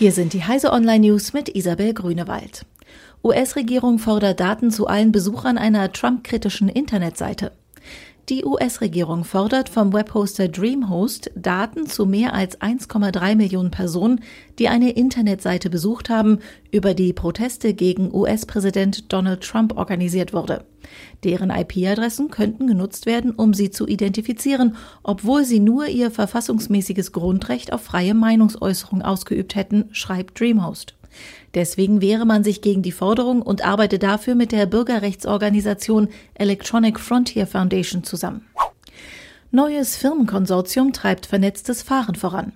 Hier sind die Heise Online News mit Isabel Grünewald. US-Regierung fordert Daten zu allen Besuchern einer Trump-kritischen Internetseite. Die US-Regierung fordert vom Webhoster DreamHost Daten zu mehr als 1,3 Millionen Personen, die eine Internetseite besucht haben, über die Proteste gegen US-Präsident Donald Trump organisiert wurde. Deren IP-Adressen könnten genutzt werden, um sie zu identifizieren, obwohl sie nur ihr verfassungsmäßiges Grundrecht auf freie Meinungsäußerung ausgeübt hätten, schreibt DreamHost. Deswegen wehre man sich gegen die Forderung und arbeite dafür mit der Bürgerrechtsorganisation Electronic Frontier Foundation zusammen. Neues Firmenkonsortium treibt vernetztes Fahren voran.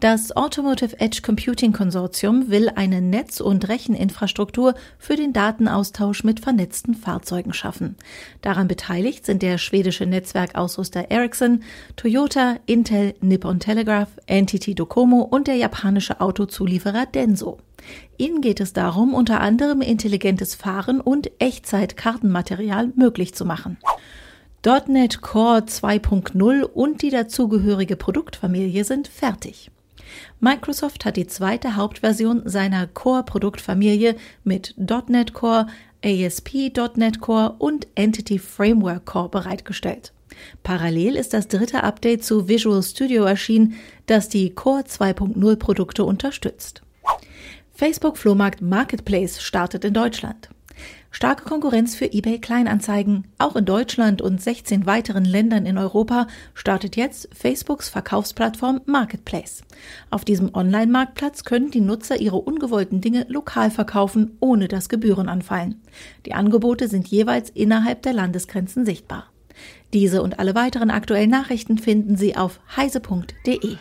Das Automotive Edge Computing Konsortium will eine Netz- und Recheninfrastruktur für den Datenaustausch mit vernetzten Fahrzeugen schaffen. Daran beteiligt sind der schwedische Netzwerkausrüster Ericsson, Toyota, Intel, Nippon Telegraph, NTT Docomo und der japanische Autozulieferer Denso. Ihnen geht es darum, unter anderem intelligentes Fahren und Echtzeit-Kartenmaterial möglich zu machen. .NET Core 2.0 und die dazugehörige Produktfamilie sind fertig. Microsoft hat die zweite Hauptversion seiner Core-Produktfamilie mit .NET Core, ASP.NET Core und Entity Framework Core bereitgestellt. Parallel ist das dritte Update zu Visual Studio erschienen, das die Core 2.0 Produkte unterstützt. Facebook Flohmarkt Marketplace startet in Deutschland. Starke Konkurrenz für eBay Kleinanzeigen. Auch in Deutschland und 16 weiteren Ländern in Europa startet jetzt Facebooks Verkaufsplattform Marketplace. Auf diesem Online-Marktplatz können die Nutzer ihre ungewollten Dinge lokal verkaufen, ohne dass Gebühren anfallen. Die Angebote sind jeweils innerhalb der Landesgrenzen sichtbar. Diese und alle weiteren aktuellen Nachrichten finden Sie auf heise.de.